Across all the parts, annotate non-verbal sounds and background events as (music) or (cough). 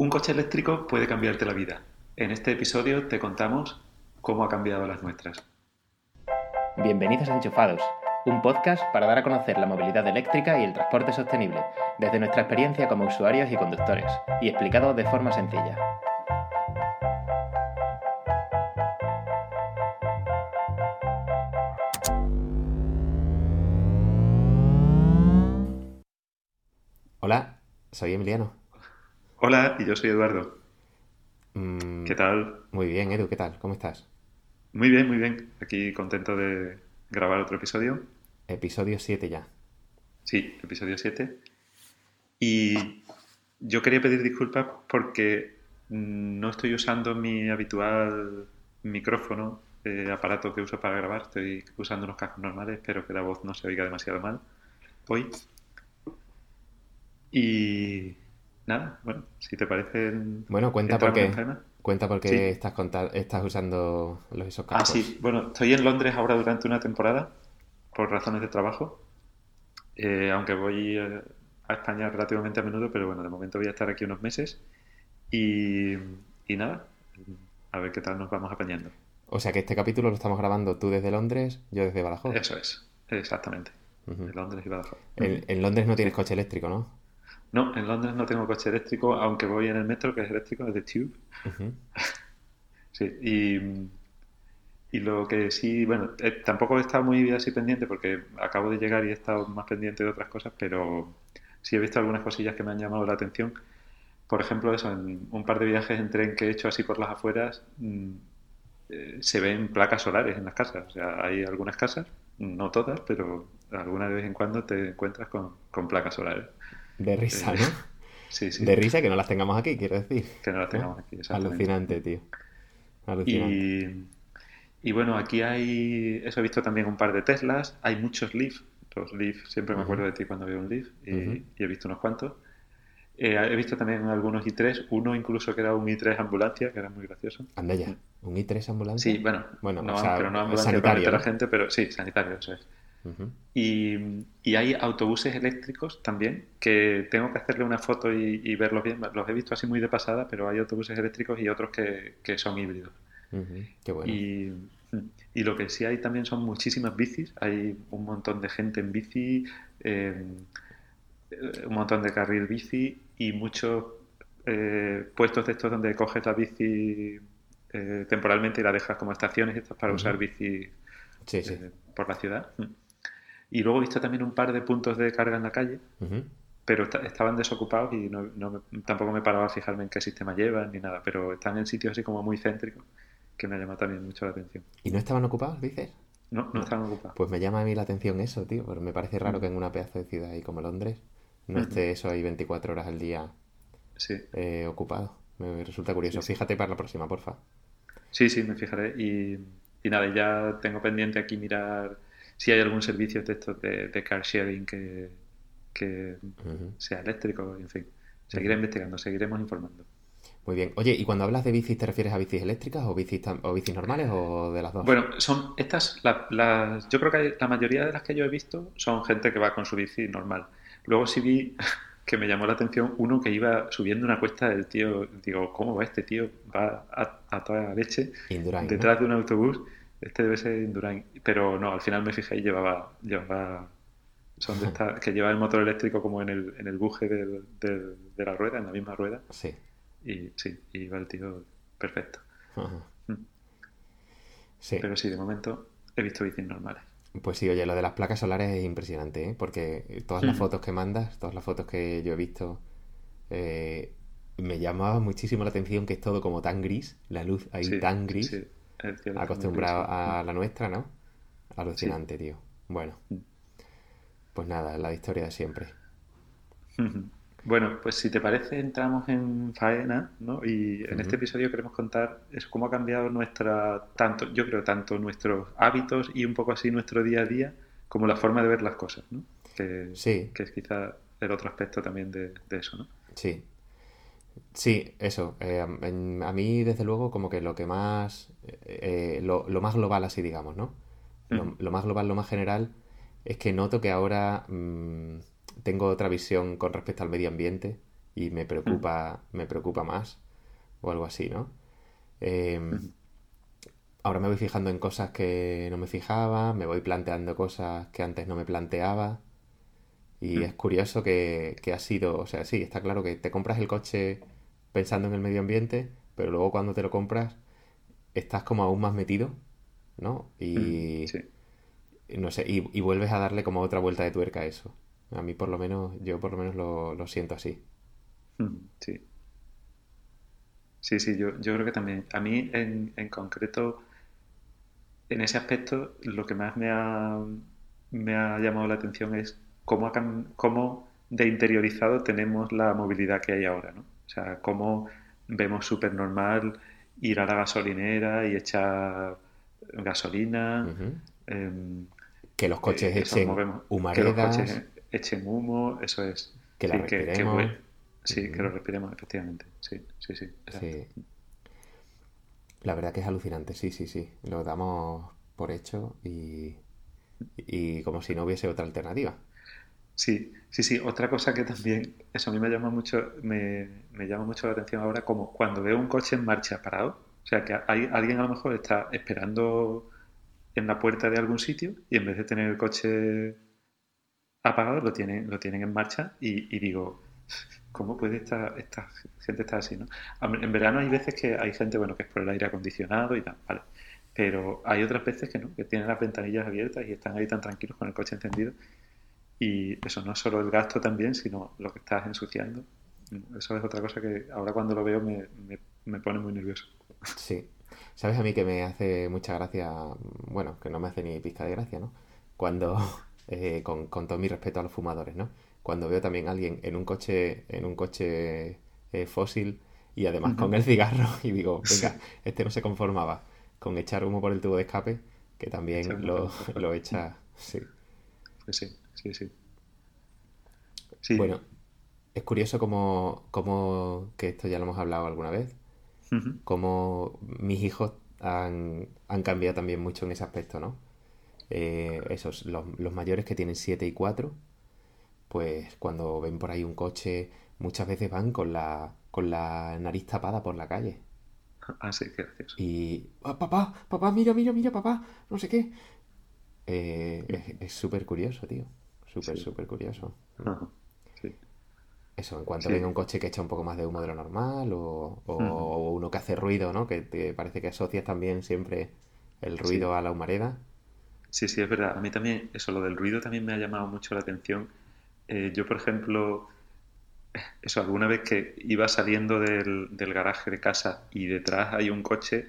Un coche eléctrico puede cambiarte la vida. En este episodio te contamos cómo ha cambiado las nuestras. Bienvenidos a Enchufados, un podcast para dar a conocer la movilidad eléctrica y el transporte sostenible, desde nuestra experiencia como usuarios y conductores, y explicado de forma sencilla. Hola, soy Emiliano. Hola, y yo soy Eduardo. Mm, ¿Qué tal? Muy bien, Edu, ¿qué tal? ¿Cómo estás? Muy bien, muy bien. Aquí contento de grabar otro episodio. Episodio 7 ya. Sí, episodio 7. Y yo quería pedir disculpas porque no estoy usando mi habitual micrófono, eh, aparato que uso para grabar. Estoy usando unos cascos normales. Espero que la voz no se oiga demasiado mal hoy. Y nada, bueno, si te parece. Bueno, cuenta ¿entramos por qué. Cuenta por qué Sí. estás, usando los esos Ah, cascos. sí. Bueno, estoy en Londres ahora durante una temporada por razones de trabajo. Eh, aunque voy eh, a España relativamente a menudo, pero bueno, de momento voy a estar aquí unos meses. Y, y nada, a ver qué tal nos vamos apañando. O sea que este capítulo lo estamos grabando tú desde Londres, yo desde Badajoz. Eso es, exactamente. Londres y Badajoz. En, en Londres no tienes coche eléctrico, ¿no? No, en Londres no tengo coche eléctrico, aunque voy en el metro, que es eléctrico, es de Tube. (laughs) Sí, y, y lo que sí, bueno, eh, tampoco he estado muy así pendiente porque acabo de llegar y he estado más pendiente de otras cosas, pero sí he visto algunas cosillas que me han llamado la atención. Por ejemplo, eso, en un par de viajes en tren que he hecho así por las afueras, mm, eh, se ven placas solares en las casas. O sea, hay algunas casas, no todas, pero alguna de vez en cuando te encuentras con, con placas solares. De risa, ¿no? (laughs) Sí, sí, De risa que no las tengamos aquí, quiero decir. que no las tengamos aquí. exactamente. Alucinante, tío. Alucinante. Y, y bueno, aquí hay, eso he visto también un par de Teslas, hay muchos Leaf, los Leaf, siempre me acuerdo de ti cuando veo un Leaf y, he visto unos cuantos. Eh, he visto también algunos i3, uno incluso que era un i3 ambulancia, que era muy gracioso. Anda ya. ¿Un I3 ambulancia? Sí, bueno, Bueno, no, o sea, pero no ambulancia para sanitario, meter a ¿no? gente, pero sí, sanitario, eso es. Y, y hay autobuses eléctricos también, que tengo que hacerle una foto y, y verlos bien. Los he visto así muy de pasada, pero hay autobuses eléctricos y otros que, que son híbridos. Ujú. Qué bueno. Y, y lo que sí hay también son muchísimas bicis. Hay un montón de gente en bici, eh, un montón de carril bici y muchos eh, puestos de estos donde coges la bici eh, temporalmente y la dejas como estaciones estas para usar bici Sí, sí. por la ciudad. Y luego he visto también un par de puntos de carga en la calle, pero esta- estaban desocupados y no, no me- tampoco me paraba a fijarme en qué sistema llevan ni nada, pero están en sitios así como muy céntricos que me ha llamado también mucho la atención. ¿Y no estaban ocupados, dices? No, no estaban ocupados. Pues me llama a mí la atención eso, tío. Porque me parece raro Mm. que en una pedazo de ciudad ahí como Londres no esté eso ahí 24 horas al día Sí, eh, ocupado. Me resulta curioso. Sí, sí. Fíjate para la próxima, porfa. sí, sí, me fijaré. Y, y nada, ya tengo pendiente aquí mirar si hay algún servicio de estos de, de car sharing que, sea eléctrico, en fin. Seguiré investigando, seguiremos informando. Muy bien. Oye, ¿y cuando hablas de bicis te refieres a bicis eléctricas o bicis, o bicis normales o de las dos? Bueno, son estas, la- las, yo creo que la mayoría de las que yo he visto son gente que va con su bici normal. Luego sí vi (laughs) que me llamó la atención uno que iba subiendo una cuesta del tío, digo, ¿cómo va este tío? Va a, a toda leche Indurain, ¿no? detrás de un autobús. Este debe ser Indurain. Pero no, al final me fijé y llevaba, llevaba son de (laughs) estas que lleva el motor eléctrico como en el, en el buje del- del- de la rueda, en la misma rueda. Sí. Y sí, y iba el tío perfecto. Ajá. Mm. Sí. Pero sí, de momento he visto bicis normales. Pues sí, oye, lo de las placas solares es impresionante, ¿eh? Porque todas las Mm. fotos que mandas, todas las fotos que yo he visto, eh, me llamaba muchísimo la atención que es todo como tan gris, la luz ahí Sí, tan gris, sí, acostumbrado a la nuestra, ¿no? Alucinante, tío. Bueno, pues nada, la historia de siempre. (laughs) Bueno, pues si te parece, entramos en faena, ¿no? Y en este episodio queremos contar eso, cómo ha cambiado nuestra, tanto, yo creo, tanto nuestros hábitos y un poco así nuestro día a día, como la forma de ver las cosas, ¿no? Que, Sí. que es quizá el otro aspecto también de, de eso, ¿no? Sí. Sí, eso. eh, en- a mí, desde luego, como que lo que más, eh, lo, lo más global así, digamos, ¿no? Lo más global, lo más general, es que noto que ahora mm, tengo otra visión con respecto al medio ambiente y me preocupa, me preocupa más o algo así, ¿no? Em, ahora me voy fijando en cosas que no me fijaba, me voy planteando cosas que antes no me planteaba. Y es curioso que, que ha sido, o sea, sí, está claro que te compras el coche pensando en el medio ambiente, pero luego cuando te lo compras estás como aún más metido, ¿no? Y no sé, y, vuelves a darle como otra vuelta de tuerca a eso. A mí por lo menos, yo por lo menos lo, siento así. Sí. Sí, sí, yo, yo creo que también. A mí en, en concreto, en ese aspecto, lo que más me ha, me ha llamado la atención es cómo, cómo de interiorizado tenemos la movilidad que hay ahora, ¿no? O sea, cómo vemos súper normal ir a la gasolinera y echar gasolina. Em, que los coches eh, echen humaredas. Que los coches echen humo, eso es. Que la respiremos. sí, que lo respiremos, efectivamente. Sí, sí, sí, La verdad que es alucinante, sí, sí, sí. Lo damos por hecho y, y como si no hubiese otra alternativa. Sí, sí, sí. Otra cosa que también, eso a mí me llama mucho, me, llama mucho la atención ahora, como cuando veo un coche en marcha parado, o sea, que hay, alguien a lo mejor está esperando en la puerta de algún sitio y en vez de tener el coche apagado, lo tienen, lo tienen en marcha y, digo, ¿cómo puede esta, esta gente estar así, no? En verano hay veces que hay gente, bueno, que es por el aire acondicionado y tal, vale. Pero hay otras veces que no, que tienen las ventanillas abiertas y están ahí tan tranquilos con el coche encendido y eso no es solo el gasto también, sino lo que estás ensuciando. Eso es otra cosa que ahora cuando lo veo me, me, pone muy nervioso. Sí. ¿Sabes a mí que me hace mucha gracia? Bueno, que no me hace ni pizca de gracia, ¿no? Cuando, (laughs) eh, con, con, todo mi respeto a los fumadores, ¿no? Cuando veo también a alguien en un coche, en un coche eh, fósil y además con el cigarro (laughs) y digo, venga, este no se conformaba con echar humo por el tubo de escape, que también lo, (laughs) lo echa, sí. Pues sí sí, sí. Bueno, es curioso como, que esto ya lo hemos hablado alguna vez, como mis hijos han, cambiado también mucho en ese aspecto, ¿no? Eh, esos, los, mayores que tienen 7 y 4, pues cuando ven por ahí un coche, muchas veces van con la, con la nariz tapada por la calle. Ah, sí, qué gracioso. Y, ah, papá, papá, mira, mira, mira, papá, no sé qué. Eh, es súper curioso, tío. Súper, súper curioso. Eso, en cuanto venga un coche que echa un poco más de humo de lo normal o, uno que hace ruido, ¿no? Que te parece que asocias también siempre el ruido a la humareda. Sí, sí, es verdad. A mí también, eso, lo del ruido también me ha llamado mucho la atención. Eh, yo, por ejemplo, eso, alguna vez que iba saliendo del, del, garaje de casa y detrás hay un coche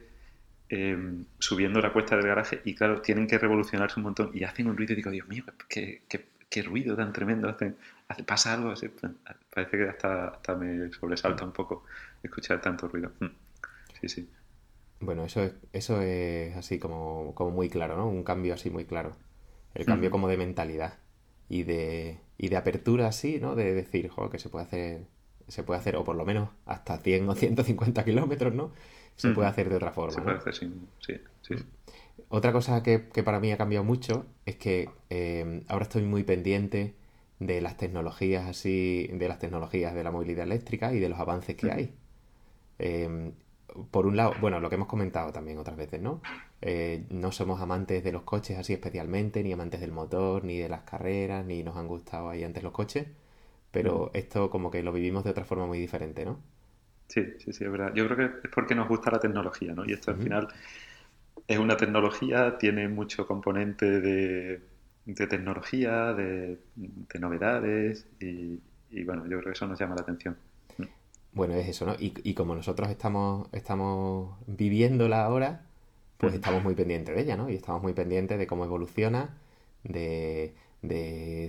em, subiendo la cuesta del garaje y claro, tienen que revolucionarse un montón y hacen un ruido y digo, Dios mío, qué, qué, qué ruido tan tremendo hace, pasa algo así. Parece que hasta, hasta me sobresalta un poco escuchar tanto ruido. Mm. Sí, sí. Bueno, eso es, eso es así como, como muy claro, ¿no? Un cambio así muy claro. El cambio mm. como de mentalidad y de, y de apertura así, ¿no? De decir, joder, que se puede hacer, se puede hacer, o por lo menos hasta 100 o 150 kilómetros, ¿no? Se puede hacer de otra forma. Se puede hacer, sí, sí. sí. Otra cosa que, para mí ha cambiado mucho es que eh, ahora estoy muy pendiente de las tecnologías así, de las tecnologías de la movilidad eléctrica y de los avances que hay. Em, por un lado, bueno, lo que hemos comentado también otras veces, ¿no? Eh, no somos amantes de los coches así especialmente, ni amantes del motor, ni de las carreras, ni nos han gustado ahí antes los coches, pero esto como que lo vivimos de otra forma muy diferente, ¿no? Sí, sí, sí, es verdad. Yo creo que es porque nos gusta la tecnología, ¿no? Y esto al final es una tecnología, tiene mucho componente de, tecnología, de, novedades y, bueno, yo creo que eso nos llama la atención. Bueno, es eso, ¿no? Y, como nosotros estamos, estamos viviéndola ahora, pues estamos muy pendientes de ella, ¿no? Y estamos muy pendientes de cómo evoluciona, de,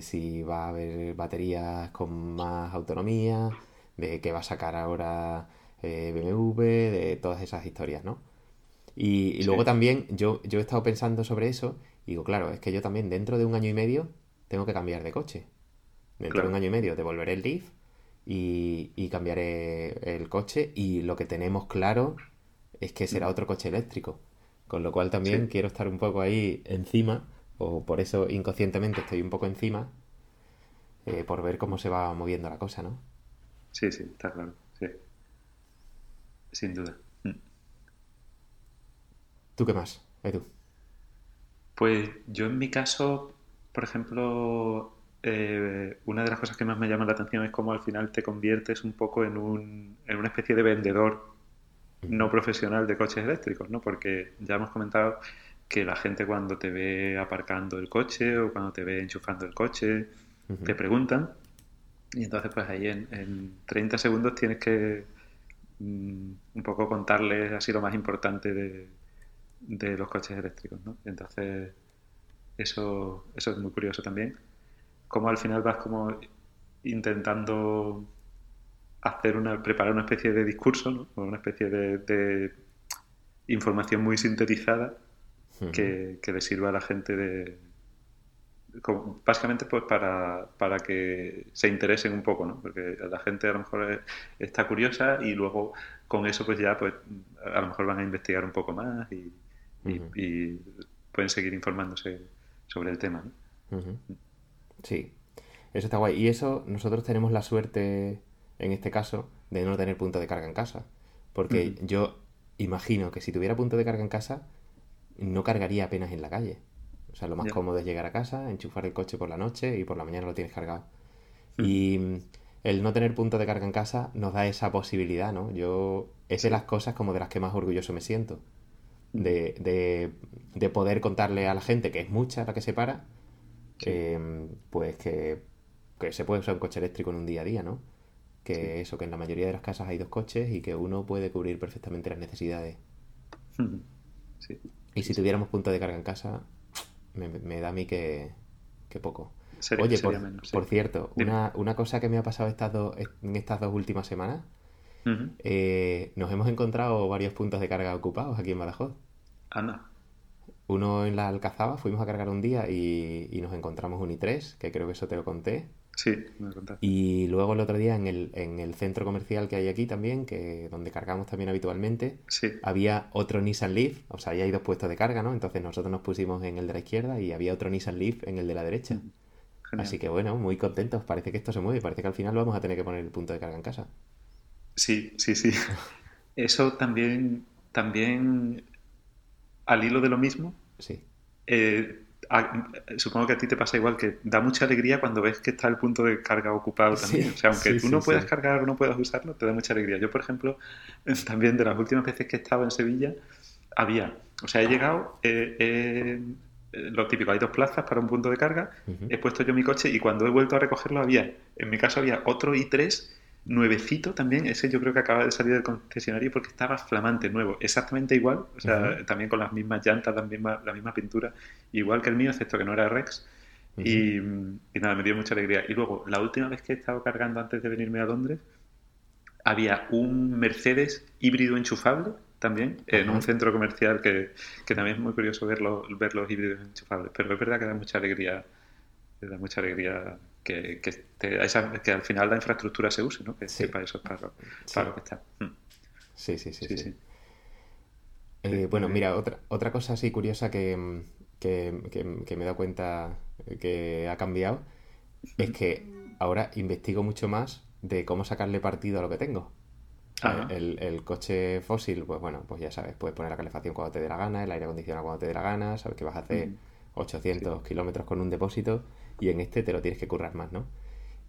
si va a haber baterías con más autonomía, de qué va a sacar ahora eh, BMW, de todas esas historias, ¿no? Y, luego también yo, yo he estado pensando sobre eso y digo, claro, es que yo también dentro de un año y medio tengo que cambiar de coche. Dentro de un año y medio devolveré el Leaf y, y, cambiaré el coche y lo que tenemos claro es que será mm. otro coche eléctrico. Con lo cual también quiero estar un poco ahí encima, o por eso inconscientemente estoy un poco encima, eh, por ver cómo se va moviendo la cosa, ¿no? Sí, sí, está claro. Sí. Sin duda. ¿Tú qué más, Edu? Pues yo en mi caso, por ejemplo, eh, una de las cosas que más me llama la atención es cómo al final te conviertes un poco en, un, en una especie de vendedor no profesional de coches eléctricos, ¿no? Porque ya hemos comentado que la gente cuando te ve aparcando el coche o cuando te ve enchufando el coche, te preguntan y entonces pues ahí en, 30 segundos tienes que mm, un poco contarles así lo más importante de, de los coches eléctricos, ¿no? Entonces eso, eso es muy curioso también. Como al final vas como intentando hacer una, preparar una especie de discurso, ¿no? O una especie de información muy sintetizada que, le sirva a la gente de, básicamente pues para, para, que se interesen un poco, ¿no? Porque la gente a lo mejor está curiosa y luego con eso pues ya pues a lo mejor van a investigar un poco más y, pueden seguir informándose sobre el tema, ¿no? Sí, eso está guay. Y eso nosotros tenemos la suerte en este caso de no tener punto de carga en casa. Porque yo imagino que si tuviera punto de carga en casa, no cargaría apenas en la calle. O sea, lo más cómodo es llegar a casa, enchufar el coche por la noche y por la mañana lo tienes cargado. Y mm, el no tener punto de carga en casa nos da esa posibilidad, ¿no? Yo, es de las cosas como de las que más orgulloso me siento. De, de, poder contarle a la gente, que es mucha la que se para, em, pues que, que, se puede usar un coche eléctrico en un día a día, ¿no? Que eso, que en la mayoría de las casas hay dos coches y que uno puede cubrir perfectamente las necesidades. (laughs) Sí. Y si tuviéramos punto de carga en casa, me, da a mí que, poco. Oye, por, cierto, una, una, cosa que me ha pasado estas dos, en estas dos últimas semanas, eh, nos hemos encontrado varios puntos de carga ocupados aquí en Badajoz. Anda. Uno en la Alcazaba, fuimos a cargar un día y, y nos encontramos un i3, que creo que eso te lo conté. Sí, me contaste. Y luego el otro día en el, en el centro comercial que hay aquí también, que donde cargamos también habitualmente, había otro Nissan Leaf, o sea, ahí hay dos puestos de carga, ¿no? Entonces nosotros nos pusimos en el de la izquierda y había otro Nissan Leaf en el de la derecha. Mm, Así que bueno, muy contentos, parece que esto se mueve, parece que al final lo vamos a tener que poner el punto de carga en casa. Sí, sí, sí. (laughs) Eso también, también al hilo de lo mismo. Sí. Eh, supongo que a ti te pasa igual, que da mucha alegría cuando ves que está el punto de carga ocupado también. o sea, aunque tú no puedas cargar o no puedas usarlo, te da mucha alegría. Yo, por ejemplo, (laughs) también de las últimas veces que he estado en Sevilla, había, o sea, he llegado, eh, lo típico, hay dos plazas para un punto de carga, he puesto yo mi coche y cuando he vuelto a recogerlo había, en mi caso había otro i3 nuevecito también, ese yo creo que acaba de salir del concesionario porque estaba flamante, nuevo, exactamente igual, o sea, también con las mismas llantas, la misma, la misma pintura, igual que el mío, excepto que no era Rex. y, nada, me dio mucha alegría. Y luego, la última vez que he estado cargando antes de venirme a Londres, había un Mercedes híbrido enchufable también, en un centro comercial que, que, también es muy curioso verlo, ver los híbridos enchufables, pero es verdad que da mucha alegría, da mucha alegría que, que, al final la infraestructura se use, ¿no? Que, para eso es para, lo que está. Mm. Sí, sí, sí. sí, eh, bueno, mira, otra, otra cosa así curiosa que, me he dado cuenta que ha cambiado es que ahora investigo mucho más de cómo sacarle partido a lo que tengo. El, coche fósil, pues bueno, pues ya sabes, puedes poner la calefacción cuando te dé la gana, el aire acondicionado cuando te dé la gana, sabes que vas a hacer 800 kilómetros con un depósito y en este te lo tienes que currar más, ¿no?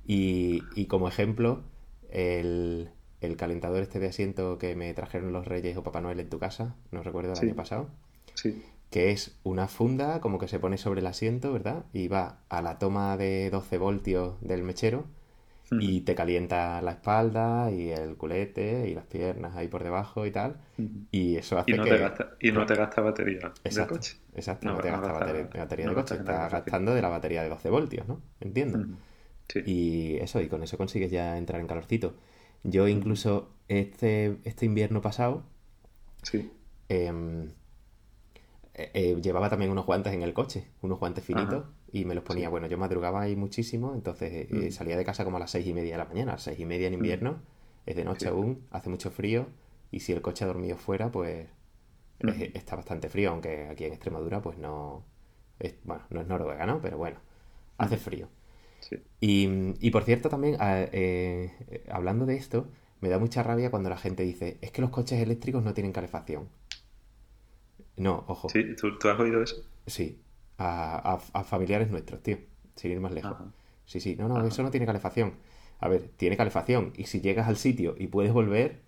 Y, y como ejemplo, el, el, calentador este de asiento que me trajeron los Reyes o Papá Noel en tu casa, no recuerdo el año pasado, sí. que es una funda como que se pone sobre el asiento, ¿verdad? Y va a la toma de 12 voltios del mechero y te calienta la espalda y el culete y las piernas ahí por debajo y tal. Y eso hace y no que... Te gasta, y no te gasta batería exacto, coche. Exacto, no, te gasta batería, de coche. Está gastando de la batería de 12 voltios, ¿no? Entiendo. Y eso, y con eso consigues ya entrar en calorcito. Yo incluso este, este invierno pasado... Sí. Em, eh, eh, llevaba también unos guantes en el coche, unos guantes finitos, y me los ponía. Bueno, yo madrugaba ahí muchísimo, entonces eh, mm. salía de casa como a las seis y media de la mañana. A las seis y media en mm. invierno, es de noche aún, hace mucho frío, y si el coche ha dormido fuera, pues mm. está bastante frío, aunque aquí en Extremadura, pues no. Es, bueno, no es Noruega, ¿no? Pero bueno, hace frío. Y, por cierto, también, eh, hablando de esto, me da mucha rabia cuando la gente dice, es que los coches eléctricos no tienen calefacción. No, ojo. ¿Sí? ¿Tú, has oído eso? Sí, a, familiares nuestros, tío, sin ir más lejos. Sí, sí, no, no, eso no tiene calefacción. A ver, tiene calefacción y si llegas al sitio y puedes volver,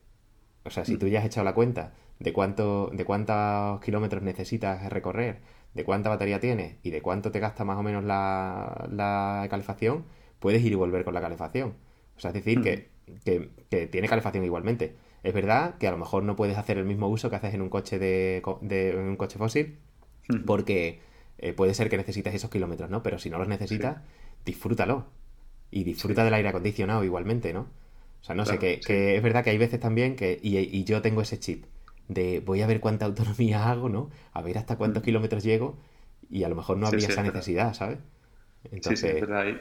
o sea, si mm. tú ya has echado la cuenta de cuánto, de cuántos kilómetros necesitas recorrer, de cuánta batería tienes y de cuánto te gasta más o menos la, calefacción, puedes ir y volver con la calefacción. O sea, es decir, que, que, tiene calefacción igualmente. Es verdad que a lo mejor no puedes hacer el mismo uso que haces en un coche de, de un coche fósil, porque eh, puede ser que necesites esos kilómetros, ¿no? Pero si no los necesitas, disfrútalo. Y disfruta del aire acondicionado igualmente, ¿no? O sea, no sé, que, es verdad que hay veces también que, y, yo tengo ese chip de voy a ver cuánta (laughs) autonomía hago, ¿no? A ver hasta cuántos kilómetros llego y a lo mejor no habría esa necesidad, ¿sabes? Sí, sí, es verdad.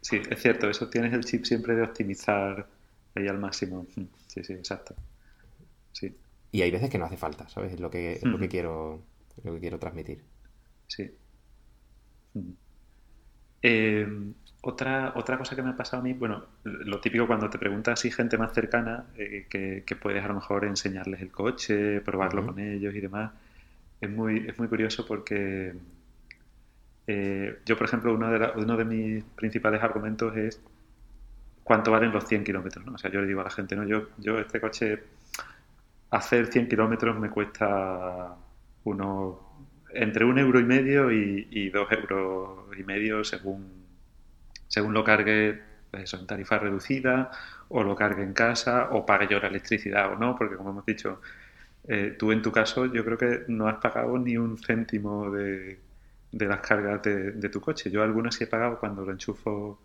Sí, es cierto, eso tienes el chip siempre de optimizar ahí al máximo. Sí, sí, exacto. Sí. Y hay veces que no hace falta, ¿sabes? Es lo que, lo que quiero lo que quiero transmitir. Sí. Eh, otra, otra cosa que me ha pasado a mí, bueno, lo típico cuando te preguntas si gente más cercana, eh, que, puedes a lo mejor enseñarles el coche, probarlo con ellos y demás, es muy, es muy curioso porque eh, yo, por ejemplo, uno de, uno de mis principales argumentos es cuánto valen los 100 kilómetros, ¿no? O sea, yo le digo a la gente, no, yo, yo este coche, hacer 100 kilómetros me cuesta unos entre un euro y medio y, dos euros y medio según, según lo cargue eso, en tarifa reducida o lo cargue en casa o pague yo la electricidad o no, porque como hemos dicho, eh, tú en tu caso yo creo que no has pagado ni un céntimo de, de las cargas de, tu coche. Yo algunas sí he pagado cuando lo enchufo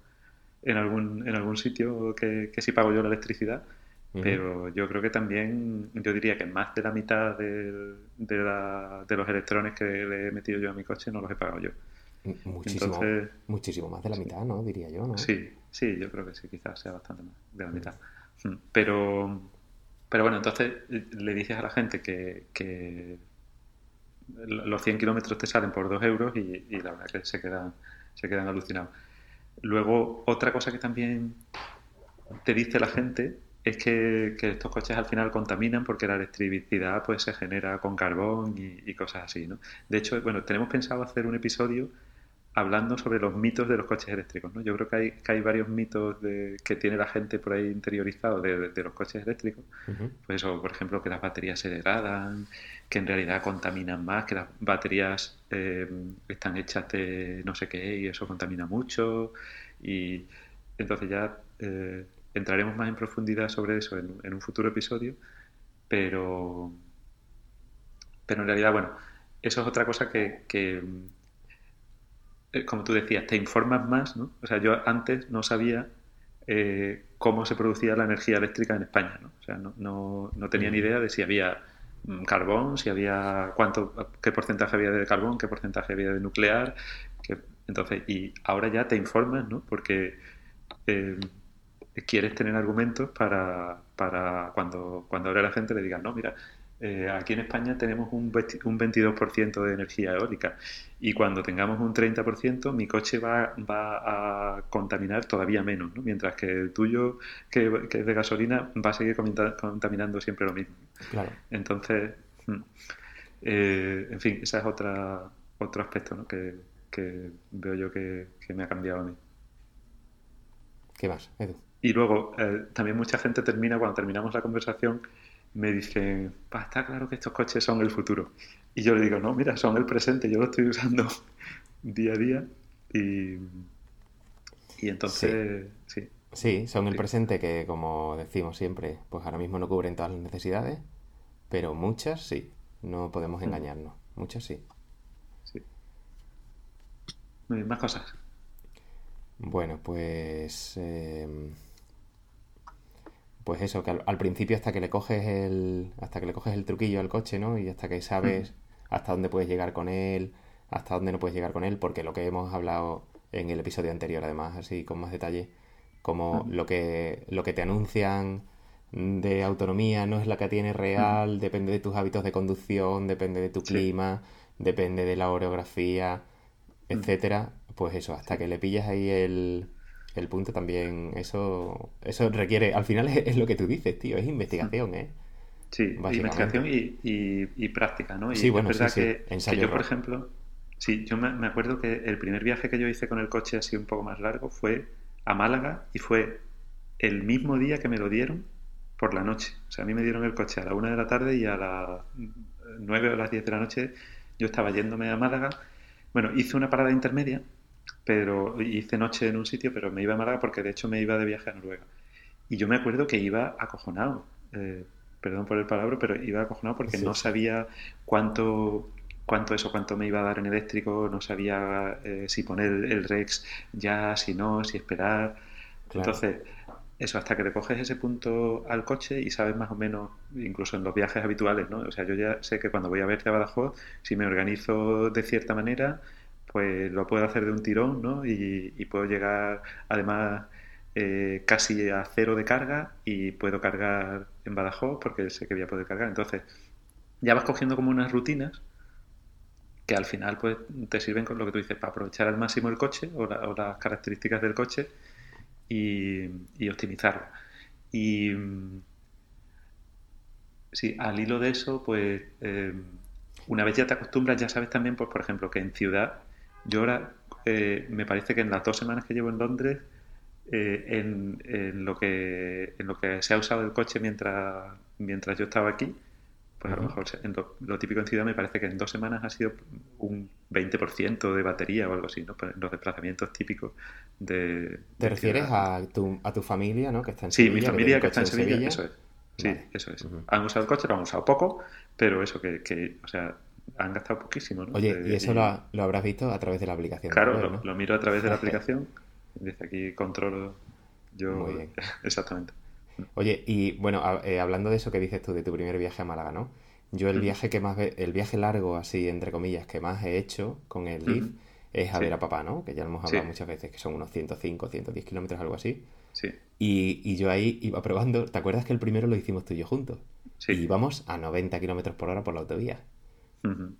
en algún, en algún sitio que, que sí pago yo la electricidad, pero yo creo que también, yo diría que más de la mitad de, de, los electrones que le he metido yo a mi coche no los he pagado yo. Muchísimo, muchísimo más de la mitad, ¿no? Diría yo, ¿no? Sí, sí, yo creo que sí, quizás sea bastante más de la mitad. Mm, pero, pero bueno, entonces le dices a la gente que, que los 100 kilómetros te salen por 2 euros y, y, la verdad que se quedan, se quedan alucinados. Luego, otra cosa que también te dice la gente es que, estos coches al final contaminan porque la electricidad pues se genera con carbón y, cosas así, ¿no? De hecho, bueno, tenemos pensado hacer un episodio hablando sobre los mitos de los coches eléctricos, ¿no? Yo creo que hay, que hay varios mitos de, que tiene la gente por ahí interiorizados de, los coches eléctricos. Pues eso, por ejemplo, que las baterías se degradan, que en realidad contaminan más, que las baterías eh, están hechas de no sé qué y eso contamina mucho. Y entonces ya... Eh, entraremos más en profundidad sobre eso en, un futuro episodio, pero, pero en realidad, bueno, eso es otra cosa que, eh, como tú decías, te informas más, ¿no? O sea, yo antes no sabía eh, cómo se producía la energía eléctrica en España, ¿no? O sea, no, no, tenía ni idea de si había carbón, si había cuánto, qué porcentaje había de carbón, qué porcentaje había de nuclear, entonces, y ahora ya te informas, ¿no? Porque eh, quieres tener argumentos para, para cuando, cuando ahora la gente le diga, no, mira, eh, aquí en España tenemos un, un 22% de energía eólica y cuando tengamos un 30% mi coche va, va a contaminar todavía menos, ¿no? mientras que el tuyo, que, es de gasolina, va a seguir contaminando siempre lo mismo. Claro. Entonces, mm, eh, en fin, ese es otra, otro aspecto ¿no? que, que, veo yo que, que me ha cambiado a mí. ¿Qué más, Edu? Y luego, eh, también mucha gente termina, cuando terminamos la conversación, me dicen, está claro que estos coches son el futuro. Y yo le digo, no, mira, son el presente, yo lo estoy usando (laughs) día a día. Y, y entonces, sí. sí. son el presente que, como decimos siempre, pues ahora mismo no cubren todas las necesidades, pero muchas sí, no podemos mm. engañarnos, muchas sí. Sí. Más cosas. Bueno, pues... Em, pues eso, que al, principio hasta que le coges el, hasta que le coges el truquillo al coche, ¿no? Y hasta que sabes hasta dónde puedes llegar con él, hasta dónde no puedes llegar con él, porque lo que hemos hablado en el episodio anterior, además, así con más detalle, como lo que, lo que te anuncian de autonomía no es la que tiene real, depende de tus hábitos de conducción, depende de tu clima, depende de la orografía, etcétera, pues eso, hasta que le pillas ahí el, el punto también, eso, eso requiere, al final es, lo que tú dices, tío, es investigación, ¿eh? Sí, investigación y, y, práctica, ¿no? Y sí, bueno, es verdad sí, que, yo, por ejemplo, sí, yo me, acuerdo que el primer viaje que yo hice con el coche así un poco más largo fue a Málaga y fue el mismo día que me lo dieron por la noche. O sea, a mí me dieron el coche a la una de la tarde y a las nueve o las diez de la noche yo estaba yéndome a Málaga. Bueno, hice una parada intermedia, pero hice noche en un sitio, pero me iba a Málaga porque de hecho me iba de viaje a Noruega. Y yo me acuerdo que iba acojonado. Eh, perdón por el palabra, pero iba acojonado porque no sabía cuánto cuánto eso, cuánto me iba a dar en eléctrico, no sabía eh, si poner el Rex ya, si no, si esperar. Entonces, eso, hasta que te coges ese punto al coche y sabes más o menos, incluso en los viajes habituales, ¿no? O sea, yo ya sé que cuando voy a verte a Badajoz, si me organizo de cierta manera, pues lo puedo hacer de un tirón, ¿no? Y, puedo llegar, además, eh, casi a cero de carga y puedo cargar en Badajoz porque sé que voy a poder cargar. Entonces, ya vas cogiendo como unas rutinas que al final pues te sirven con lo que tú dices para aprovechar al máximo el coche o, o las características del coche y, optimizarlo. Y sí, al hilo de eso, pues eh, una vez ya te acostumbras, ya sabes también, pues por ejemplo, que en ciudad, yo ahora eh, me parece que en las dos semanas que llevo en Londres, eh, en, lo que, en lo que se ha usado el coche mientras, mientras yo estaba aquí, pues a lo mejor lo, típico en ciudad me parece que en dos semanas ha sido un 20% de batería o algo así, ¿no? Pues los desplazamientos típicos de... ¿Te refieres a tu, a tu familia, ¿no? Que está en sí, mi familia que está en Sevilla, eso es. Sí, eso es. Han usado el coche, lo han usado poco, pero eso que, que o sea, han gastado poquísimo, ¿no? Oye, ¿y eso Lo, lo, habrás visto a través de la aplicación? Claro, lo, miro a través de la aplicación. Desde aquí controlo yo... Muy bien. Exactamente. Oye, y bueno, eh, hablando de eso que dices tú, de tu primer viaje a Málaga, ¿no? Yo el viaje que más, el viaje largo, así, entre comillas, que más he hecho con el Leaf es a ver a papá, ¿no? Que ya lo hemos hablado muchas veces, que son unos 105, 110 kilómetros, algo así. Sí. Y, y, yo ahí iba probando, ¿te acuerdas que el primero lo hicimos tú y yo juntos? Sí. Y íbamos a 90 kilómetros por hora por la autovía.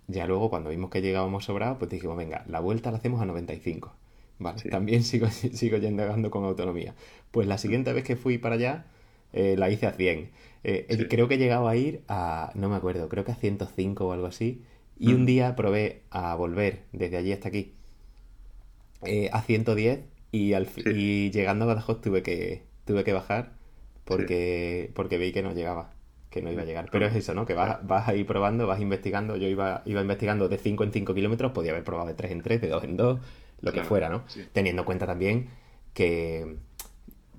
Ya luego, cuando vimos que llegábamos sobrados, pues dijimos, venga, la vuelta la hacemos a 95. Vale, también sigo, (laughs) sigo yendo con autonomía. Pues la siguiente vez que fui para allá, eh, la hice a 100. Eh, creo que he llegado a ir a, no me acuerdo, creo que a 105 o algo así. Y un mm. día probé a volver desde allí hasta aquí eh, a 110 y, al, y llegando a Badajoz tuve que, tuve que bajar porque, porque vi que no llegaba, que no iba a llegar. Pero es eso, ¿no? Que vas, vas ahí probando, vas investigando. Yo iba, iba investigando de 5 en 5 kilómetros, podía haber probado de 3 en 3, de 2 en 2, lo que fuera, ¿no? Teniendo en cuenta también que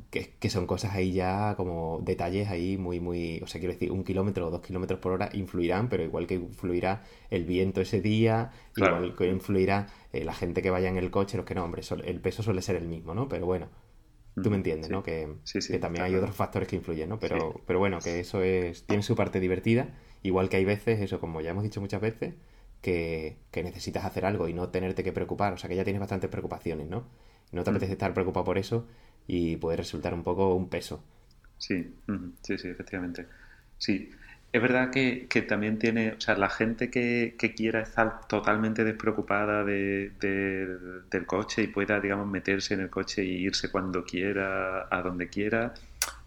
que, son cosas ahí ya como detalles ahí muy, muy, o sea, quiero decir, un kilómetro o dos kilómetros por hora influirán, pero igual que influirá el viento ese día, igual que influirá eh, la gente que vaya en el coche, los que no, hombre, el peso suele ser el mismo, ¿no? Pero bueno, tú me entiendes, ¿no? Que, que también hay otros factores que influyen, ¿no? Pero, pero bueno, que eso es, tiene su parte divertida, igual que hay veces, eso como ya hemos dicho muchas veces, que, que necesitas hacer algo y no tenerte que preocupar, o sea, que ya tienes bastantes preocupaciones, ¿no? No te apetece estar preocupado por eso y puede resultar un poco un peso. Sí, sí, sí, efectivamente. Sí, es verdad que, también tiene, o sea, la gente que, quiera estar totalmente despreocupada de, del coche y pueda, digamos, meterse en el coche e irse cuando quiera, a donde quiera,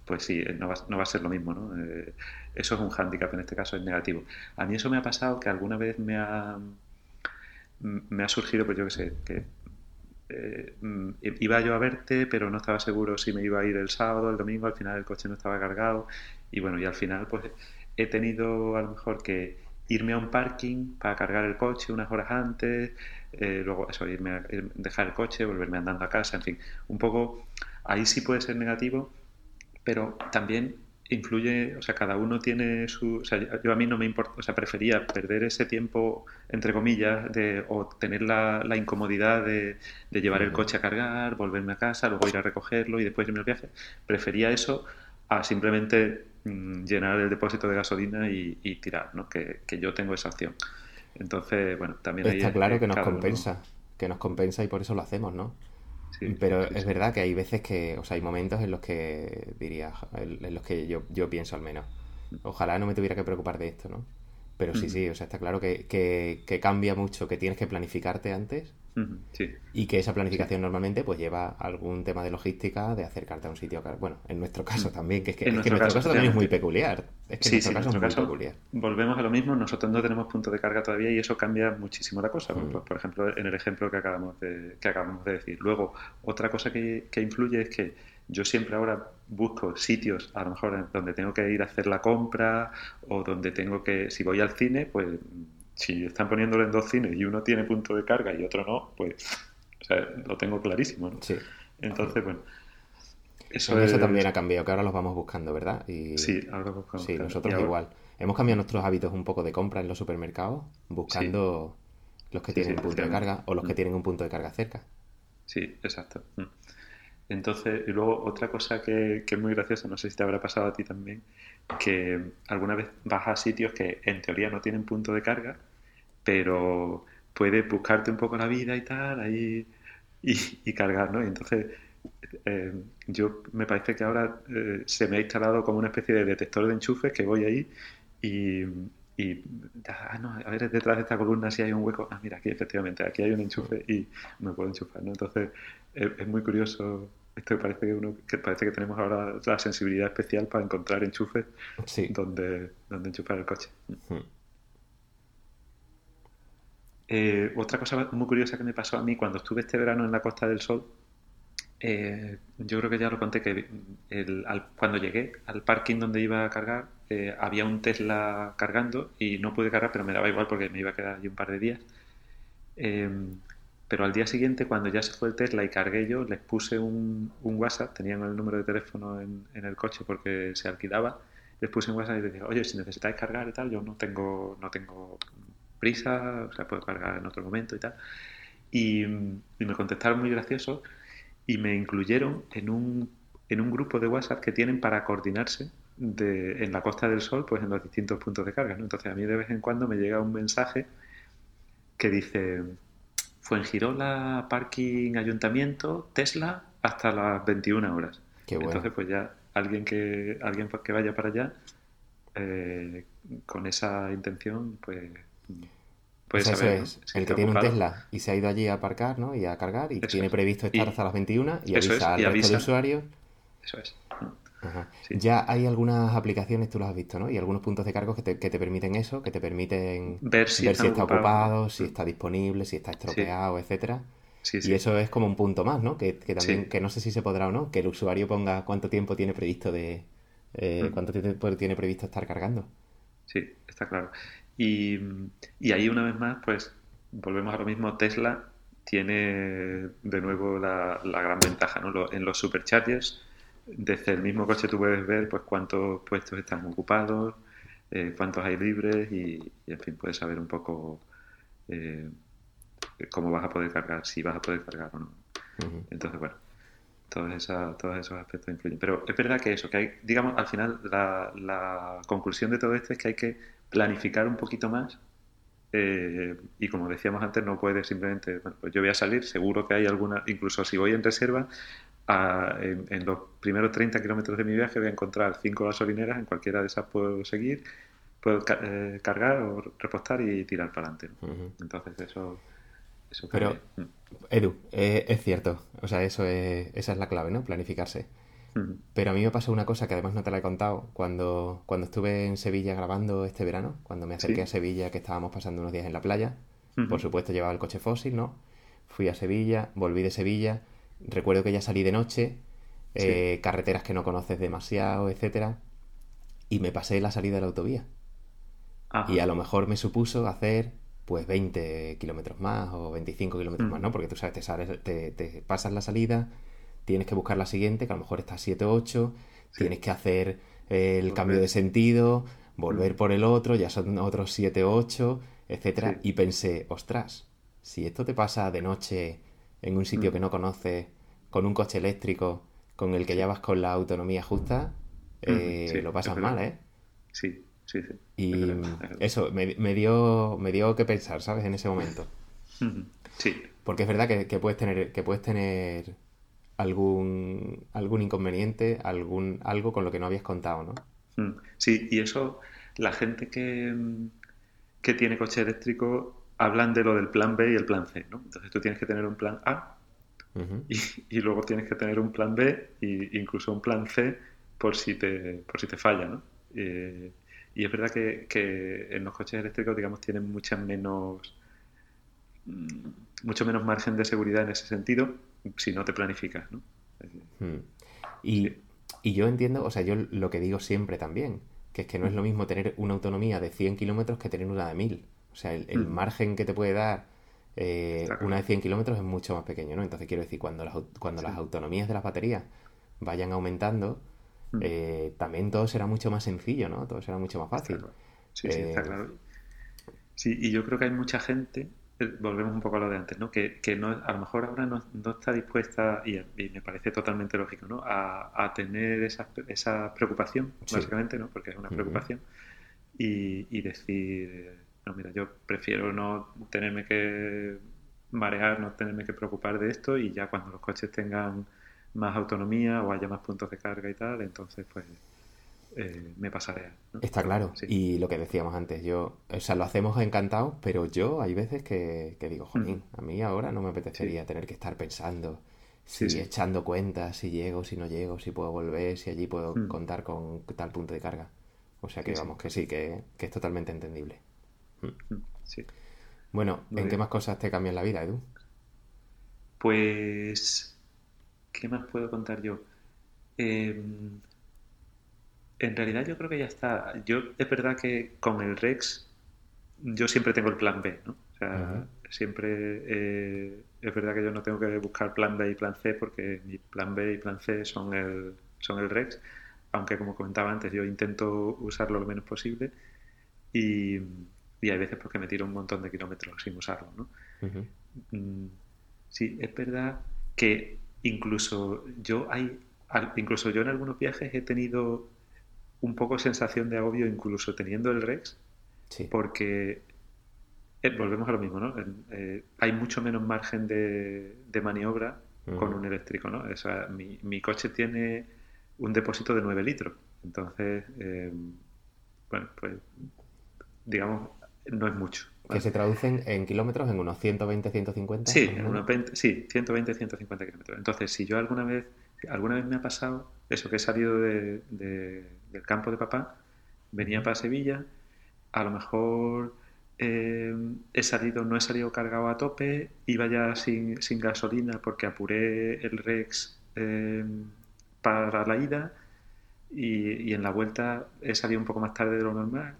pues sí, no va, no va a ser lo mismo, ¿no? Eh, eso es un hándicap, en este caso es negativo. A mí eso me ha pasado que alguna vez me ha, me ha surgido, pues yo qué sé, que eh, mm, iba yo a verte, pero no estaba seguro si me iba a ir el sábado, el domingo, al final el coche no estaba cargado y bueno, y al final pues he tenido a lo mejor que irme a un parking para cargar el coche unas horas antes, eh, luego eso, irme a dejar el coche, volverme andando a casa, en fin, un poco ahí sí puede ser negativo, pero también influye, o sea, cada uno tiene su, o sea, yo a mí no me importa, o sea, prefería perder ese tiempo, entre comillas, de, o tener la, la incomodidad de, de llevar el coche a cargar, volverme a casa, luego ir a recogerlo y después irme al viaje. Prefería eso a simplemente llenar el depósito de gasolina y, tirar, ¿no? Que, que, yo tengo esa opción. Entonces, bueno, también... Está claro que nos compensa, que nos compensa y por eso lo hacemos, ¿no? Pero es verdad que hay veces que, o sea, hay momentos en los que diría, en los que yo, yo pienso al menos, ojalá no me tuviera que preocupar de esto, ¿no? Pero sí, sí, o sea, está claro que, que, cambia mucho, que tienes que planificarte antes Y que esa planificación normalmente pues lleva algún tema de logística, de acercarte a un sitio. Bueno, en nuestro caso mm. también, que es que en, nuestro, caso, también es muy peculiar. Es que en nuestro caso, es muy peculiar. Volvemos a lo mismo, nosotros no tenemos punto de carga todavía y eso cambia muchísimo la cosa. Mm. Por, ejemplo, en el ejemplo que acabamos de, que acabamos de decir. Luego, otra cosa que, que influye es que yo siempre ahora busco sitios, a lo mejor donde tengo que ir a hacer la compra o donde tengo que, si voy al cine, pues si están poniéndolo en dos cines y uno tiene punto de carga y otro no, pues o sea, lo tengo clarísimo. ¿no? Sí. Entonces, bueno. Eso, eso también ha cambiado, que ahora los vamos buscando, ¿verdad? Y... Sí, ahora los buscamos. Sí, nosotros igual. Hemos cambiado nuestros hábitos un poco de compra en los supermercados, buscando los que tienen punto de carga o los que mm. tienen un punto de carga cerca. Sí, exacto. Mm. Entonces, y luego otra cosa que, que, es muy graciosa, no sé si te habrá pasado a ti también, que alguna vez vas a sitios que en teoría no tienen punto de carga, pero puedes buscarte un poco la vida y tal, ahí y, cargar, ¿no? Y entonces eh, yo me parece que ahora eh, se me ha instalado como una especie de detector de enchufes que voy ahí y, y ah, no, a ver, detrás de esta columna si hay un hueco, ah, mira, aquí efectivamente, aquí hay un enchufe y me puedo enchufar, ¿no? Entonces es, muy curioso esto parece que uno que parece que tenemos ahora la sensibilidad especial para encontrar enchufes donde, donde enchufar el coche. Hmm. Eh, otra cosa muy curiosa que me pasó a mí cuando estuve este verano en la Costa del Sol, eh, yo creo que ya lo conté, que cuando llegué al parking donde iba a cargar, eh, había un Tesla cargando y no pude cargar, pero me daba igual porque me iba a quedar allí un par de días. pero al día siguiente, cuando ya se fue el Tesla y cargué yo, les puse un, WhatsApp, tenían el número de teléfono en, en, el coche porque se alquilaba, les puse un WhatsApp y les dije, oye, si necesitáis cargar y tal, yo no tengo, no tengo prisa, o sea, puedo cargar en otro momento y tal. Y, me contestaron muy graciosos y me incluyeron en un, en un grupo de WhatsApp que tienen para coordinarse de, en la Costa del Sol, pues en los distintos puntos de carga. Entonces a mí de vez en cuando me llega un mensaje que dice, fue en Girola, parking, ayuntamiento, Tesla, hasta las 21 horas. Entonces pues ya alguien que, alguien que vaya para allá eh, con esa intención, pues pues eso es, el que tiene un Tesla y se ha ido allí a aparcar, ¿no? Y a cargar y tiene previsto estar hasta las 21 y avisa al resto de usuarios. Eso es. Ya hay algunas aplicaciones, tú las has visto, ¿no? Y algunos puntos de cargo que te, que te permiten eso, que te permiten ver si, está, ocupado, si está disponible, si está estropeado, etcétera. y eso es como un punto más, ¿no? Que, también, que no sé si se podrá o no, que el usuario ponga cuánto tiempo tiene previsto de, eh, mm. cuánto tiempo tiene previsto estar cargando. Sí, está claro. Y, ahí una vez más, pues volvemos a lo mismo, Tesla tiene de nuevo la, gran ventaja, ¿no? en los superchargers, desde el mismo coche tú puedes ver pues cuántos puestos están ocupados, eh, cuántos hay libres y, en fin, puedes saber un poco eh, cómo vas a poder cargar, si vas a poder cargar o no. Entonces, bueno, todos, esa, todos esos aspectos influyen. Pero es verdad que eso, que hay, digamos, al final la, la conclusión de todo esto es que hay que planificar un poquito más. Eh, y como decíamos antes, no puedes simplemente, bueno, pues yo voy a salir, seguro que hay alguna, incluso si voy en reserva, en, los primeros 30 kilómetros de mi viaje voy a encontrar cinco gasolineras, en cualquiera de esas puedo seguir, puedo eh, cargar o repostar y tirar para adelante. Entonces eso... eso Pero, mm. Edu, eh, es cierto, o sea, eso es, esa es la clave, ¿no? Planificarse. Pero a mí me pasó una cosa que además no te la he contado. Cuando, cuando estuve en Sevilla grabando este verano, cuando me acerqué a Sevilla, que estábamos pasando unos días en la playa, por supuesto llevaba el coche fósil, ¿no? Fui a Sevilla, volví de Sevilla. Recuerdo que ya salí de noche, eh, carreteras que no conoces demasiado, etcétera, y me pasé la salida de la autovía. Y a lo mejor me supuso hacer pues 20 kilómetros más o 25 kilómetros más, ¿no? Porque tú sabes, te, sales, te, te pasas la salida, tienes que buscar la siguiente, que a lo mejor está 7 o 8, tienes que hacer el cambio de sentido, volver mm. por el otro, ya son otros 7 o 8, etcétera, y pensé, ostras, si esto te pasa de noche en un sitio mm. que no conoces, con un coche eléctrico, con el que ya vas con la autonomía justa, mm, eh, lo pasas mal, ¿eh? Sí, sí, sí. Y eso me, me, dio, me dio que pensar, ¿sabes? En ese momento. (laughs) Sí. Porque es verdad que, que puedes tener, que puedes tener algún, algún inconveniente, algún, algo con lo que no habías contado, ¿no? Mm, sí, y eso, la gente que, que tiene coche eléctrico hablan de lo del plan B y el plan C, ¿no? Entonces tú tienes que tener un plan A y, luego tienes que tener un plan B e incluso un plan C por si te, por si te falla, ¿no? Eh, y es verdad que, que, en los coches eléctricos, digamos, tienen muchas menos mm, mucho menos margen de seguridad en ese sentido si no te planificas, ¿no? Hmm. Y, y, yo entiendo, o sea, yo lo que digo siempre también, que es que no es lo mismo tener una autonomía de 100 kilómetros que tener una de 1000. O sea, el, hmm. margen que te puede dar eh, una de 100 kilómetros es mucho más pequeño, ¿no? Entonces quiero decir, cuando las, cuando las autonomías de las baterías vayan aumentando, hmm. eh, también todo será mucho más sencillo, ¿no? Todo será mucho más fácil. Sí, sí, está eh, claro. Sí, y yo creo que hay mucha gente volvemos un poco a lo de antes, ¿no? Que, que no, a lo mejor ahora no, no está dispuesta, y, me parece totalmente lógico, ¿no? A, a tener esa, esa preocupación, básicamente, ¿no? Porque es una preocupación, y, y, decir, no, mira, yo prefiero no tenerme que marear, no tenerme que preocupar de esto, y ya cuando los coches tengan más autonomía o haya más puntos de carga y tal, entonces pues eh, me pasaré. Está claro. Y lo que decíamos antes, yo, o sea, lo hacemos encantados, pero yo hay veces que, digo, jolín, mm. a mí ahora no me apetecería tener que estar pensando, si echando cuentas, si llego, si no llego, si puedo volver, si allí puedo mm. contar con tal punto de carga. O sea que vamos, que sí, que, es totalmente entendible. Mm. Sí. Bueno, ¿en qué más cosas te cambian la vida, Edu? Pues, ¿qué más puedo contar yo? Eh, en realidad yo creo que ya está. Yo es verdad que con el Rex yo siempre tengo el plan B, ¿no? O sea, siempre eh, es verdad que yo no tengo que buscar plan B y plan C porque mi plan B y plan C son el, son el Rex, aunque como comentaba antes yo intento usarlo lo menos posible y, hay veces porque me tiro un montón de kilómetros sin usarlo, ¿no? Mm, sí, es verdad que incluso yo hay incluso yo en algunos viajes he tenido un poco sensación de agobio incluso teniendo el Rex, porque eh, volvemos a lo mismo, ¿no? Eh, hay mucho menos margen de, maniobra con un eléctrico, ¿no? O sea, mi, coche tiene un depósito de 9 litros, entonces, eh, bueno, pues digamos, no es mucho. Que se traducen en kilómetros en unos 120, 150. Sí, en unos 20, sí, 120, 150 kilómetros. Entonces, si yo alguna vez, alguna vez me ha pasado eso, que he salido de, del campo de papá, venía para Sevilla, a lo mejor eh, he salido, no he salido cargado a tope, iba ya sin, gasolina porque apuré el Rex eh, para la ida y, en la vuelta he salido un poco más tarde de lo normal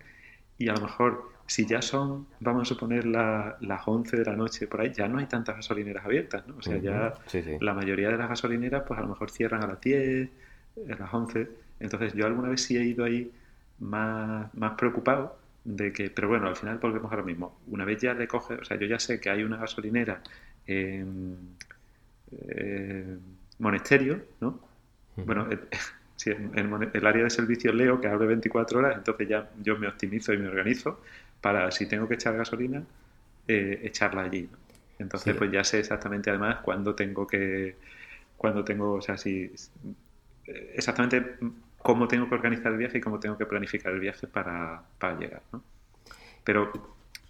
y a lo mejor si ya son, vamos a suponer, las 11 de la noche, por ahí ya no hay tantas gasolineras abiertas, ¿no? O sea, ya la mayoría de las gasolineras pues a lo mejor cierran a las 10, a las 11 entonces yo alguna vez sí he ido ahí más, más preocupado de que, pero bueno, al final volvemos a lo mismo. Una vez ya le coge, o sea, yo ya sé que hay una gasolinera en, Monesterio, ¿no? Bueno, (laughs) si en, el área de servicio leo que abre 24 horas, entonces ya yo me optimizo y me organizo para, si tengo que echar gasolina, eh, echarla allí. Entonces, pues ya sé exactamente además cuándo tengo que, cuándo tengo, o sea, si exactamente cómo tengo que organizar el viaje y cómo tengo que planificar el viaje para, llegar. ¿no? Pero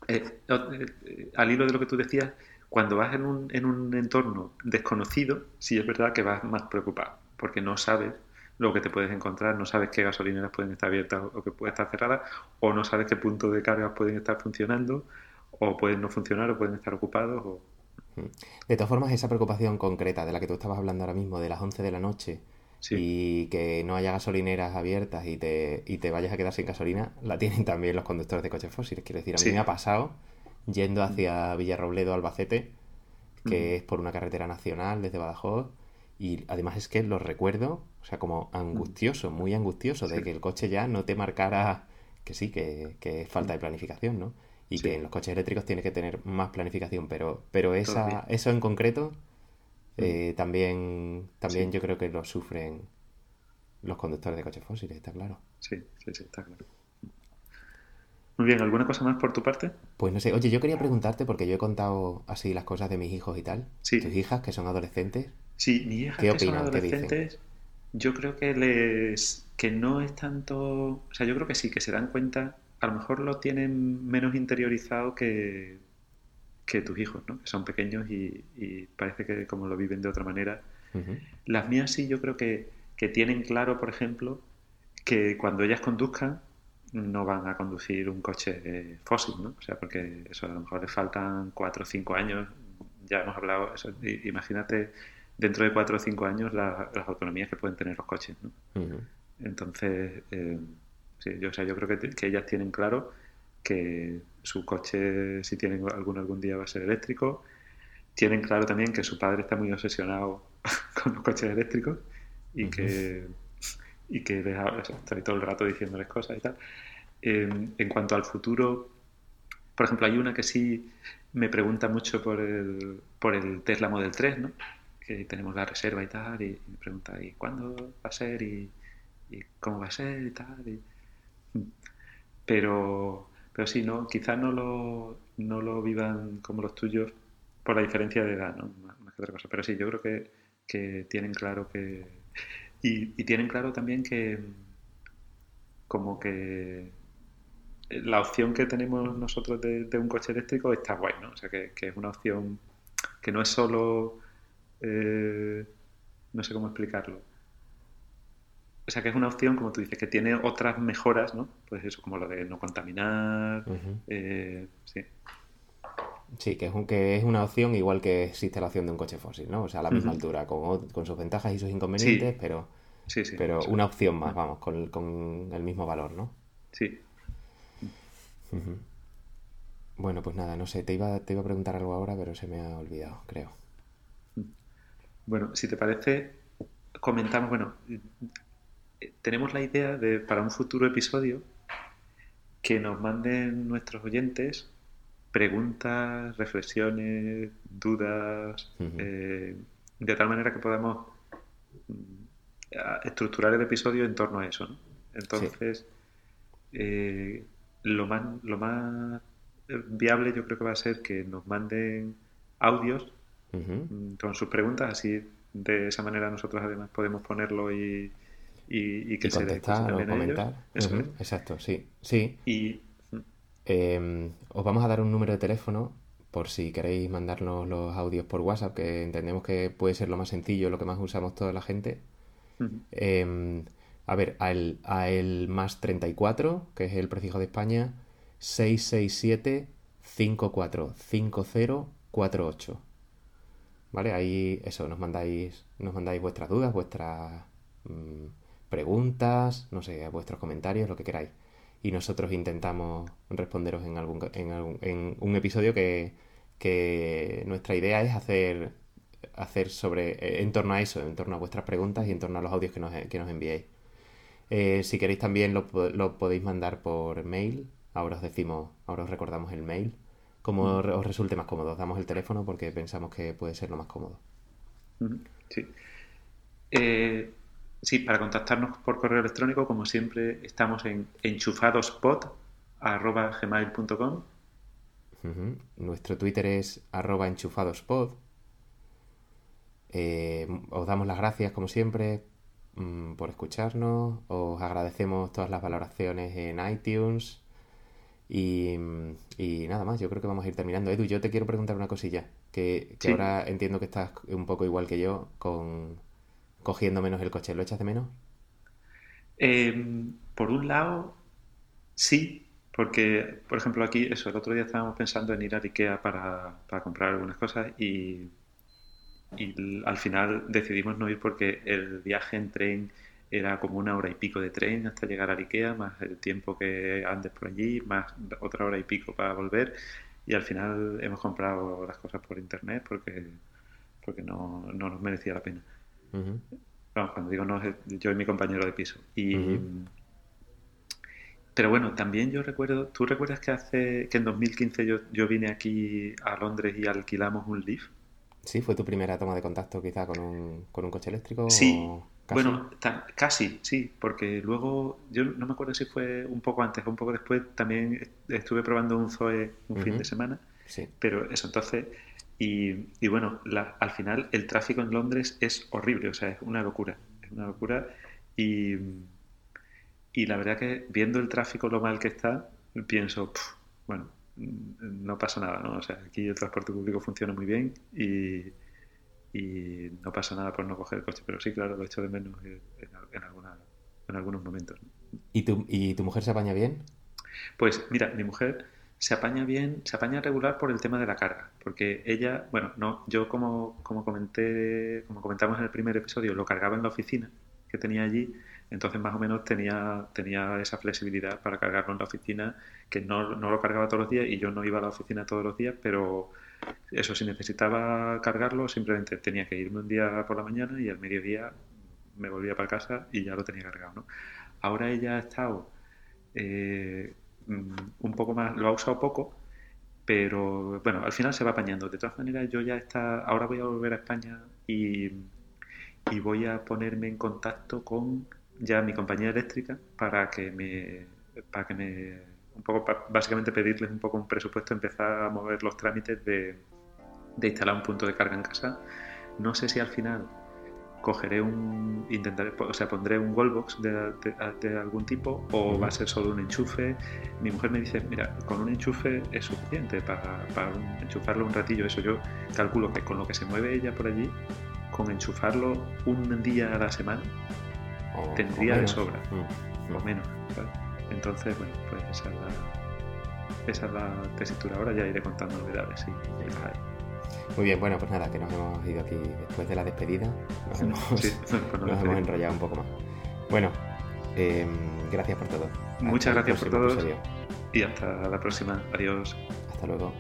eh, eh, al hilo de lo que tú decías, cuando vas en un, en un entorno desconocido, sí es verdad que vas más preocupado, porque no sabes lo que te puedes encontrar, no sabes qué gasolineras pueden estar abiertas o que pueden estar cerradas, o no sabes qué puntos de carga pueden estar funcionando, o pueden no funcionar, o pueden estar ocupados. O... De todas formas, esa preocupación concreta de la que tú estabas hablando ahora mismo, de las 11 de la noche, y que no haya gasolineras abiertas y te, y te vayas a quedar sin gasolina, la tienen también los conductores de coches fósiles. Quiero decir, a mí me ha pasado yendo hacia Villarrobledo, Albacete, que es por una carretera nacional desde Badajoz, y además es que lo recuerdo, o sea, como angustioso, muy angustioso, de que el coche ya no te marcara que sí, que, que es falta de planificación, ¿no? Y que en los coches eléctricos tiene que tener más planificación, pero, pero esa, eso en concreto eh, también también yo creo que lo sufren los conductores de coches fósiles, está claro. Sí, sí, sí, está claro. Muy bien, ¿alguna cosa más por tu parte? Pues no sé, oye, yo quería preguntarte, porque yo he contado así las cosas de mis hijos y tal. Sí. Tus hijas, que son adolescentes. Sí, mis hijas que son adolescentes, yo creo que les que no es tanto, o sea, yo creo que sí, que se dan cuenta, a lo mejor lo tienen menos interiorizado que, que tus hijos, ¿no? Que son pequeños y, parece que como lo viven de otra manera. Las mías sí, yo creo que, que tienen claro, por ejemplo, que cuando ellas conduzcan no van a conducir un coche fósil, ¿no? O sea, porque eso a lo mejor les faltan cuatro o cinco años, ya hemos hablado, eso, imagínate dentro de cuatro o cinco años las autonomías que pueden tener los coches, ¿no? Entonces, eh, sí, yo, o sea, yo creo que, que, ellas tienen claro que su coche, si tienen alguno algún día, va a ser eléctrico. Tienen claro también que su padre está muy obsesionado (laughs) con los coches eléctricos y que y que deja, estoy todo el rato diciéndoles cosas y tal. en cuanto al futuro, por ejemplo, hay una que sí me pregunta mucho por el, por el Tesla Model 3, ¿no? Que tenemos la reserva y tal, y me pregunta, ¿y cuándo va a ser? ¿Y, cómo va a ser? Y tal. pero, pero sí, ¿no? Quizás no lo, no lo vivan como los tuyos por la diferencia de edad, ¿no? Más, que otra cosa. Pero sí, yo creo que, que tienen claro que y, tienen claro también que como que la opción que tenemos nosotros de, un coche eléctrico está guay, ¿no? O sea, que, es una opción que no es solo... Eh, no sé cómo explicarlo. O sea, que es una opción, como tú dices, que tiene otras mejoras, ¿no? Pues eso, como lo de no contaminar, eh, sí. Sí, que es, que es una opción igual que existe la opción de un coche fósil, ¿no? O sea, a la misma altura, con, con, sus ventajas y sus inconvenientes, pero, pero una opción más, vamos, con, con, el mismo valor, ¿no? Sí. Bueno, pues nada, no sé, te iba, te iba a preguntar algo ahora, pero se me ha olvidado, creo. Bueno, si te parece, comentamos, bueno, tenemos la idea de, para un futuro episodio, que nos manden nuestros oyentes preguntas, reflexiones, dudas, eh, de tal manera que podamos mm, estructurar el episodio en torno a eso. Entonces, eh, lo, más, lo más viable yo creo que va a ser que nos manden audios mm, con sus preguntas, así de esa manera nosotros además podemos ponerlo y, y, que se contestar o comentar. Exacto, sí. sí. Y Em, os vamos a dar un número de teléfono por si queréis mandarnos los audios por WhatsApp, que entendemos que puede ser lo más sencillo, lo que más usamos toda la gente. Em, a ver, a el, más 34, que es el prefijo de España, 667 545048. ¿Vale? Ahí eso, nos mandáis, nos mandáis vuestras dudas, vuestras mm, preguntas, no sé, vuestros comentarios, lo que queráis y nosotros intentamos responderos en, algún, en, en un episodio que, nuestra idea es hacer, hacer sobre, en torno a eso, en torno a vuestras preguntas y en torno a los audios que nos, que nos enviéis. Eh, si queréis también lo, podéis mandar por mail. Ahora os decimos, ahora os recordamos el mail. Como os resulte más cómodo. Os damos el teléfono porque pensamos que puede ser lo más cómodo. Sí. Eh, Sí, para contactarnos por correo electrónico, como siempre, estamos en enchufadospod.gmail.com Nuestro Twitter es arroba enchufadospod. Eh, os damos las gracias, como siempre, mm, por escucharnos. Os agradecemos todas las valoraciones en iTunes. Y, nada más, yo creo que vamos a ir terminando. Edu, yo te quiero preguntar una cosilla, que, ahora entiendo que estás un poco igual que yo con, cogiendo menos el coche. ¿Lo echas de menos? Em, por un lado, sí, porque, por ejemplo, aquí, eso, el otro día estábamos pensando en ir a Ikea para, comprar algunas cosas y, y, al final decidimos no ir porque el viaje en tren era como una hora y pico de tren hasta llegar a Ikea, más el tiempo que andes por allí, más otra hora y pico para volver y al final hemos comprado las cosas por internet porque, porque no, no nos merecía la pena cuando digo no, yo y mi compañero de piso. Y, Pero bueno, también yo recuerdo, ¿tú recuerdas que hace que en 2015 yo, yo vine aquí a Londres y alquilamos un Leaf? Sí, fue tu primera toma de contacto quizá con un, con un coche eléctrico. Sí, bueno, casi, sí, porque luego, yo no me acuerdo si fue un poco antes o un poco después, también estuve probando un Zoe un fin de semana. Sí. Pero eso, entonces y, bueno, al final el tráfico en Londres es horrible, o sea, es una locura, es una locura. Y, y la verdad que viendo el tráfico lo mal que está, pienso, bueno, no pasa nada, ¿no? O sea, aquí el transporte público funciona muy bien y, y no pasa nada por no coger el coche, pero sí, claro, lo echo de menos en, en, en algunos momentos. ¿Y, tu, ¿Y tu mujer se apaña bien? Pues mira, mi mujer se apaña bien, se apaña regular por el tema de la carga, porque ella, bueno, no, yo como, como comenté, como comentamos en el primer episodio, lo cargaba en la oficina que tenía allí, entonces más o menos tenía, tenía esa flexibilidad para cargarlo en la oficina, que no, no lo cargaba todos los días y yo no iba a la oficina todos los días, pero eso, si necesitaba cargarlo, simplemente tenía que irme un día por la mañana y al mediodía me volvía para casa y ya lo tenía cargado. ¿no? Ahora ella ha estado eh, mm, un poco más, lo ha usado poco, pero bueno, al final se va apañando. De todas maneras, yo ya está, ahora voy a volver a España y, y voy a ponerme en contacto con ya mi compañía eléctrica para que me, para que me un poco básicamente pedirles un poco un presupuesto, empezar a mover los trámites de, de instalar un punto de carga en casa. No sé si al final cogeré un intentaré o sea pondré un wallbox de, de, algún tipo o va a ser solo un enchufe. Mi mujer me dice mira con un enchufe es suficiente para, para enchufarlo un ratillo eso yo calculo que con lo que se mueve ella por allí con enchufarlo un día a la semana tendría de sobra. Mm, o mm. menos entonces, bueno, pues esa es la, esa es la tesitura. Ahora ya iré contando novedades Muy bien, bueno, pues nada, que nos hemos ido aquí después de la despedida. Nos hemos, nos hemos enrollado un poco más. Bueno, eh, gracias por todo. Muchas gracias por todo. Y hasta la próxima. Adiós. Hasta luego.